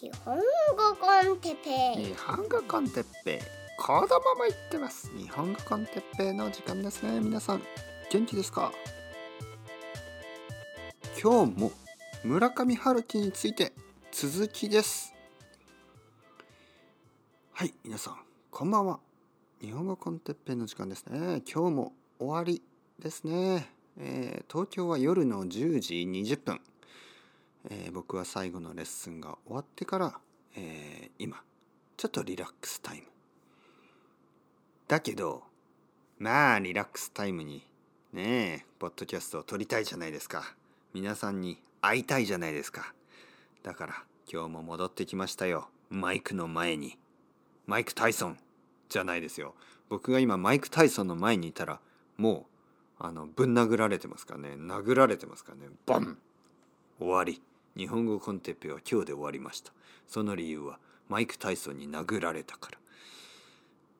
日本語コンテッペイ。日本語コンテッペイ。子供も言ってます。日本語コンテッペイの時間ですね。皆さん元気ですか？今日も村上春樹について続きです。はい皆さんこんばんは。日本語コンテッペイの時間ですね。今日も終わりですね、えー東京は夜の10時20分。えー僕は最後のレッスンが終わってから、えー今ちょっとリラックスタイム。だけどまあリラックスタイムにねえポッドキャストを撮りたいじゃないですか。皆さんに会いたいじゃないですか。だから今日も戻ってきましたよ。マイクの前に。マイク・タイソンじゃないですよ。僕が今マイク・タイソンの前にいたらもうあのぶん殴られてますからね。殴られてますからね。ボン！終わり。日本語コンテッペは今日で終わりました。その理由はマイク・タイソンに殴られたから。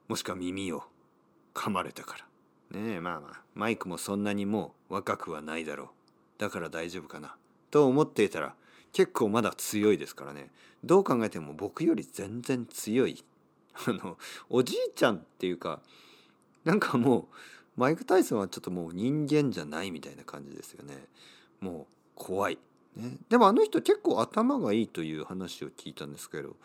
もしくは耳を噛まれたから。ねえまあまあ。マイクもそんなにもう若くはないだろう。だから大丈夫かな。と思っていたら結構まだ強いですからね。どう考えても僕より全然強い。あのおじいちゃんっていうかなんかもうマイク・タイソンはちょっともう人間じゃないみたいな感じですよね。もう怖い。ね、でもあの人結構頭がいいという話を聞いたんですけど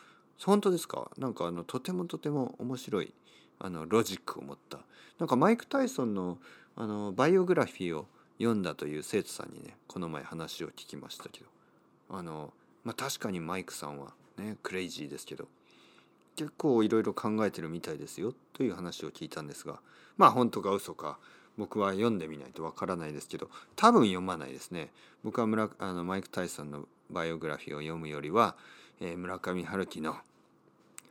本当ですか？なんかあのとてもとても面白いあのロジックを持った。なんかマイク・タイソンのあのバイオグラフィーを読んだという生徒さんにねこの前話を聞きましたけど。あの、まあ、確かにマイクさんはねクレイジーですけど結構いろいろ考えてるみたいですよという話を聞いたんですがまあ本当か嘘か僕は読んでみないとわからないですけど多分読まないですね。僕は村あのマイク・タイソンのバイオグラフィーを読むよりは、えー村上春樹の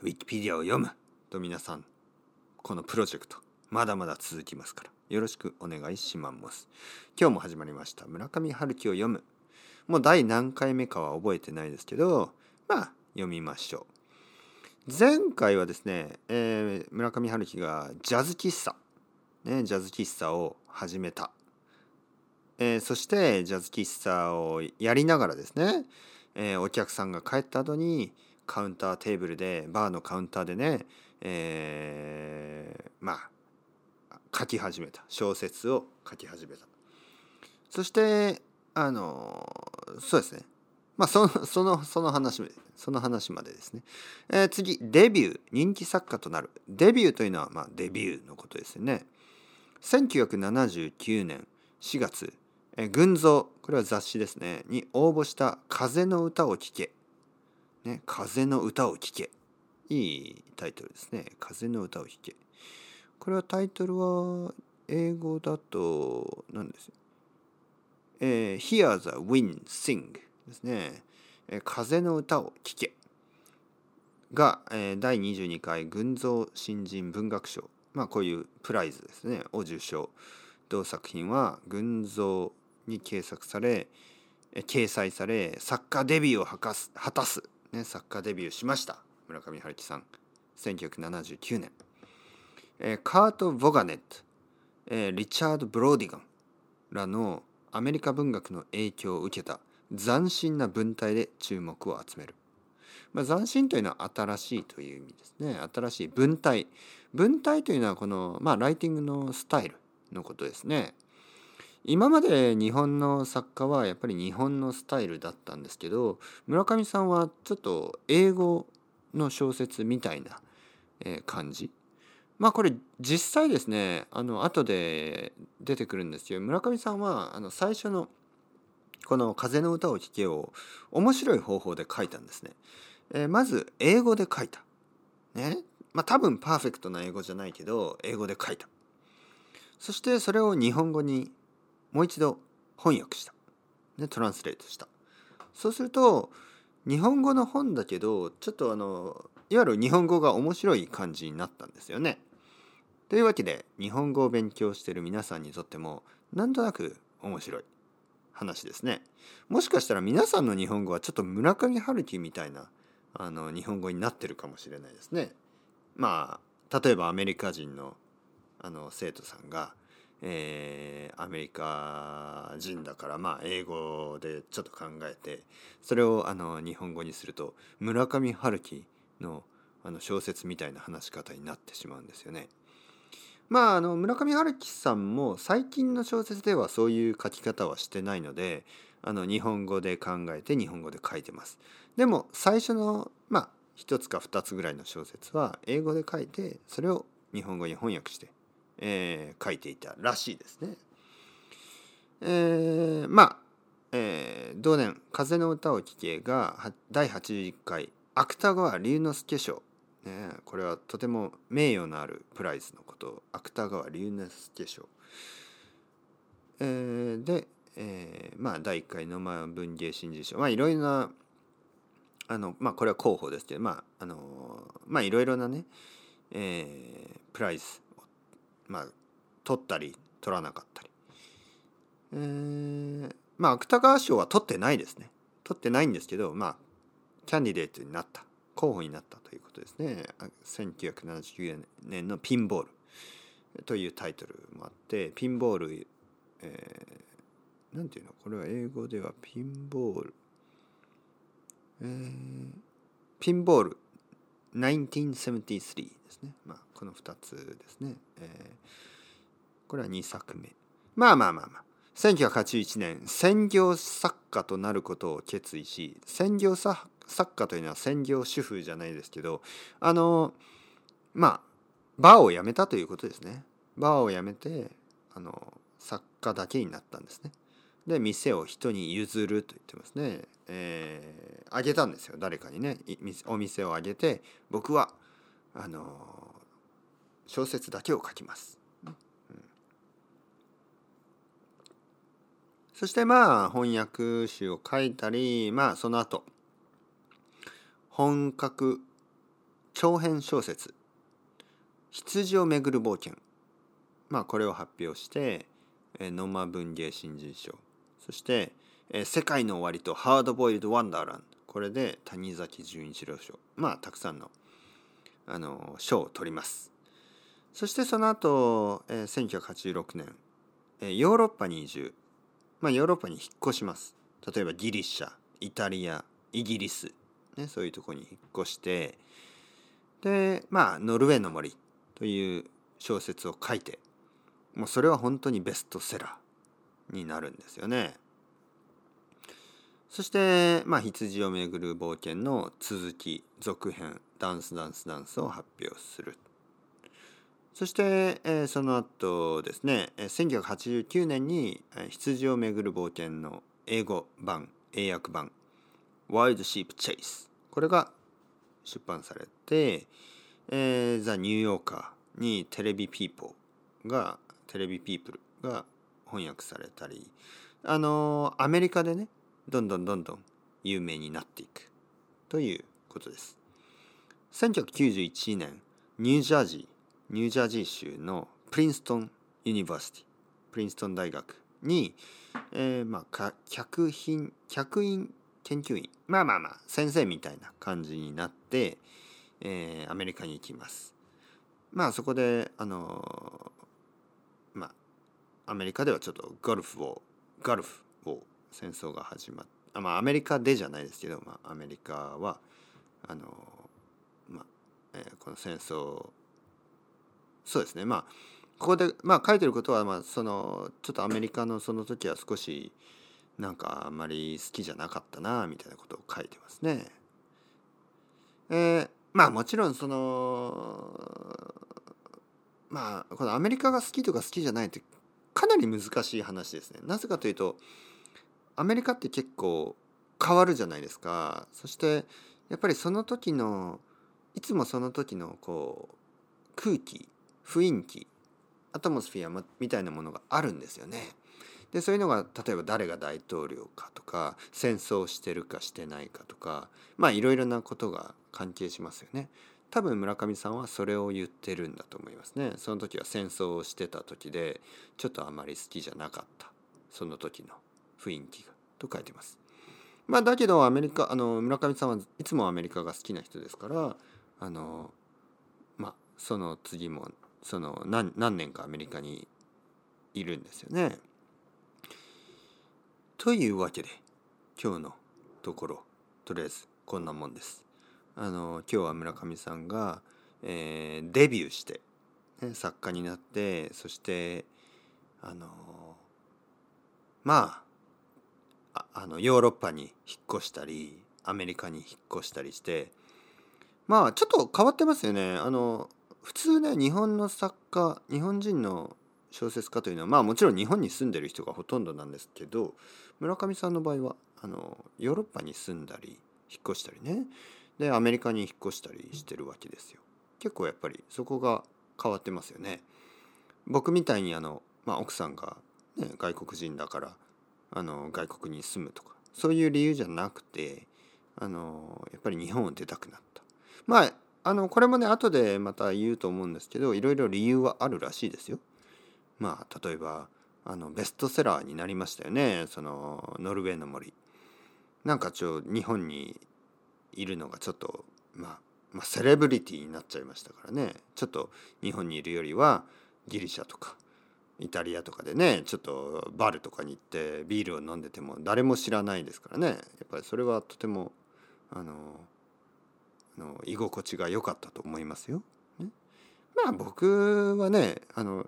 ウィキペディアを読むと皆さんこのプロジェクトまだまだ続きますからよろしくお願いします。今日も始まりました。村上春樹を読む。もう第何回目かは覚えてないですけどまあ読みましょう。前回はですね、えー村上春樹がジャズ喫茶ね、ジャズ喫茶を始めた、えーそしてジャズ喫茶をやりながらですね、えーお客さんが帰った後にカウンターテーブルでバーのカウンターでね、えーまあ書き始めた。小説を書き始めた。そしてあのそうですね。まあそのそのその話その話までですね、えー次デビュー。人気作家となる。デビューというのはまあデビューのことですよね。1979年4月「え群像」これは雑誌ですねに応募した「風の歌を聴け」ね「風の歌を聴け」いいタイトルですね「風の歌を聴け」これはタイトルは英語だと何です？えー Hear the wind sing ですね、えー風の歌を聴け。が、えー第22回群像新人文学賞。まあこういうプライズですね。を受賞同作品は群像に掲載され掲載され作家デビューを果たす果たす、ね、作家デビューしました。村上春樹さん。1979年、えーカート・ボガネット、えーリチャード・ブローディガンらのアメリカ文学の影響を受けた斬新な文体で注目を集める。まあ、斬新というのは新しいという意味ですね。新しい文体。文体というのはこの、まあ、ライティングのスタイルのことですね。今まで日本の作家はやっぱり日本のスタイルだったんですけど村上さんはちょっと英語の小説みたいな感じまあこれ実際ですねあの後で出てくるんですけど村上さんはあの最初のこの「風の歌を聴け」を面白い方法で書いたんですね。えーまず英語で書いた。ね。まあ多分パーフェクトな英語じゃないけど英語で書いた。そしてそれを日本語にもう一度翻訳した。ね、トランスレートした。そうすると日本語の本だけどちょっとあのいわゆる日本語が面白い感じになったんですよね。というわけで日本語を勉強している皆さんにとってもなんとなく面白い話ですね。もしかしたら皆さんの日本語はちょっと村上春樹みたいなあの日本語になってるかもしれないですね。まあ例えばアメリカ人のあの生徒さんが、えーアメリカ人だからまあ英語でちょっと考えてそれをあの日本語にすると村上春樹のあの小説みたいな話し方になってしまうんですよね。まああの村上春樹さんも最近の小説ではそういう書き方はしてないのであの日本語で考えて日本語で書いてます。でも最初のまあ一つか二つぐらいの小説は英語で書いてそれを日本語に翻訳して、えー書いていたらしいですね。えーまあ、えー同年「風の歌を聴け」がは第81回芥川龍之介賞、ね、これはとても名誉のあるプライズのこと。を芥川龍之介賞、えーで、えーまあ第1回野間文芸新人賞。まあいろいろなあのまあこれは候補ですけどまああのまあいろいろなね、えープライズをまあ取ったり取らなかったり。えーまあ芥川賞は取ってないですね。取ってないんですけどまあキャンディデートになった。候補になったということですね。1979年の「ピンボール」というタイトルもあってピンボール、えーなんていうの？これは英語ではピンボール。えーピンボール1973ですね。まあ、この2つですね。えーこれは2作目。まあまあまあまあ。1981年、専業作家となることを決意し、専業作家というのは専業主婦じゃないですけど、あの、まあ、バーを辞めたということですね。バーを辞めて、あの、作家だけになったんですね。で店を人に譲ると言ってますね。えーあげたんですよ。誰かにね。お店をあげて僕はあの小説だけを書きます。うん。そしてまあ翻訳集を書いたりまあその後本格長編小説「羊をめぐる冒険」まあこれを発表してえー野間文芸新人賞。そして「えー世界の終わり」と「ハードボイルド・ワンダーランド」これで谷崎潤一郎賞。まあたくさんのあの賞を取ります。そしてその後、えー1986年、えーヨーロッパに移住。まあヨーロッパに引っ越します。例えばギリシャイタリアイギリス、ね、そういうとこに引っ越して。でまあ「ノルウェーの森」という小説を書いて。もうそれは本当にベストセラー。になるんですよね。そして、まあ、羊をめぐる冒険の続き、続編、ダンスダンスダンスを発表する。そして、えーその後ですね、1989年に、羊をめぐる冒険の英語版、英訳版、ワイルドシープ・チェイス。これが出版されて、えー、ザ・ニューヨーカーにテレビピーポーがテレビピープルが翻訳されたりあのアメリカでねどんどんどんどん有名になっていくということです。1991年ニュージャージーニュージャージー州の Princeton University プリンストン大学に、えーまあ客品客員研究員まあまあまあ先生みたいな感じになって、えーアメリカに行きます。まあそこであのアメリカではちょっと Gulf War Gulf War 戦争が始まっあまあアメリカでじゃないですけど、まあ、アメリカはあのまあ、えーこの戦争そうですねまあここでまあ書いてることはまあそのちょっとアメリカのその時は少しなんかあんまり好きじゃなかったなみたいなことを書いてますね。えーまあもちろんそのまあこのアメリカが好きとか好きじゃないってかなり難しい話ですね。なぜかというとアメリカって結構変わるじゃないですか。そしてやっぱりその時のいつもその時のこう空気雰囲気アトモスフィアみたいなものがあるんですよね。でそういうのが例えば誰が大統領かとか戦争してるかしてないかとかまあいろいろなことが関係しますよね。多分村上さんはそれを言ってるんだと思いますね。その時は戦争をしてた時でちょっとあまり好きじゃなかったその時の雰囲気がと書いてます。まあだけどアメリカあの村上さんはいつもアメリカが好きな人ですからあのまあその次もその何何年かアメリカにいるんですよね。というわけで今日のところとりあえずこんなもんです。あの今日は村上さんが、えー、デビューして、ね、作家になってそしてあのまああのヨーロッパに引っ越したりアメリカに引っ越したりしてまあちょっと変わってますよね。あの普通ね日本の作家日本人の小説家というのはまあもちろん日本に住んでる人がほとんどなんですけど村上さんの場合はあのヨーロッパに住んだり引っ越したりねでアメリカに引っ越したりしてるわけですよ。結構やっぱりそこが変わってますよね。僕みたいにあの、まあ、奥さんが、ね、外国人だからあの外国に住むとかそういう理由じゃなくてあのやっぱり日本を出たくなった。まああのこれもね後でまた言うと思うんですけどいろいろ理由はあるらしいですよ。まあ例えばあのベストセラーになりましたよねそのノルウェーの森。なんかちょ日本にいるのがちょっと、まあ、まあセレブリティになっちゃいましたからね。ちょっと日本にいるよりはギリシャとかイタリアとかでねちょっとバルとかに行ってビールを飲んでても誰も知らないですからね。やっぱりそれはとてもあのの居心地が良かったと思いますよ。ね、まあ僕はねあの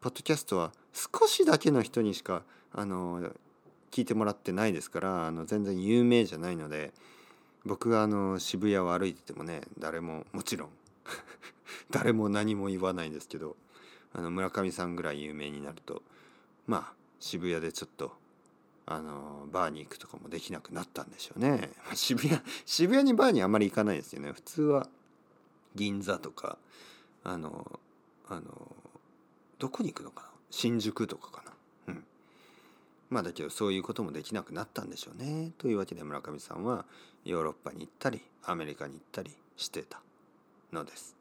ポッドキャストは少しだけの人にしかあの聞いてもらってないですからあの全然有名じゃないので僕があの渋谷を歩いててもね誰ももちろん 誰も何も言わないんですけどあの村上さんぐらい有名になるとまあ渋谷でちょっとあのバーに行くとかもできなくなったんでしょうね。渋谷渋谷にバーにあんまり行かないですよね。普通は銀座とかあのあのどこに行くのかな？新宿とかかな？まあだけどそういうこともできなくなったんでしょうね。というわけで村上さんはヨーロッパに行ったりアメリカに行ったりしてたのです。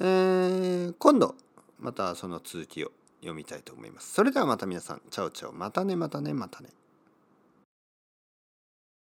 えー、今度またその続きを読みたいと思います。それではまた皆さん。チャオチャオ。またねまたねまたね。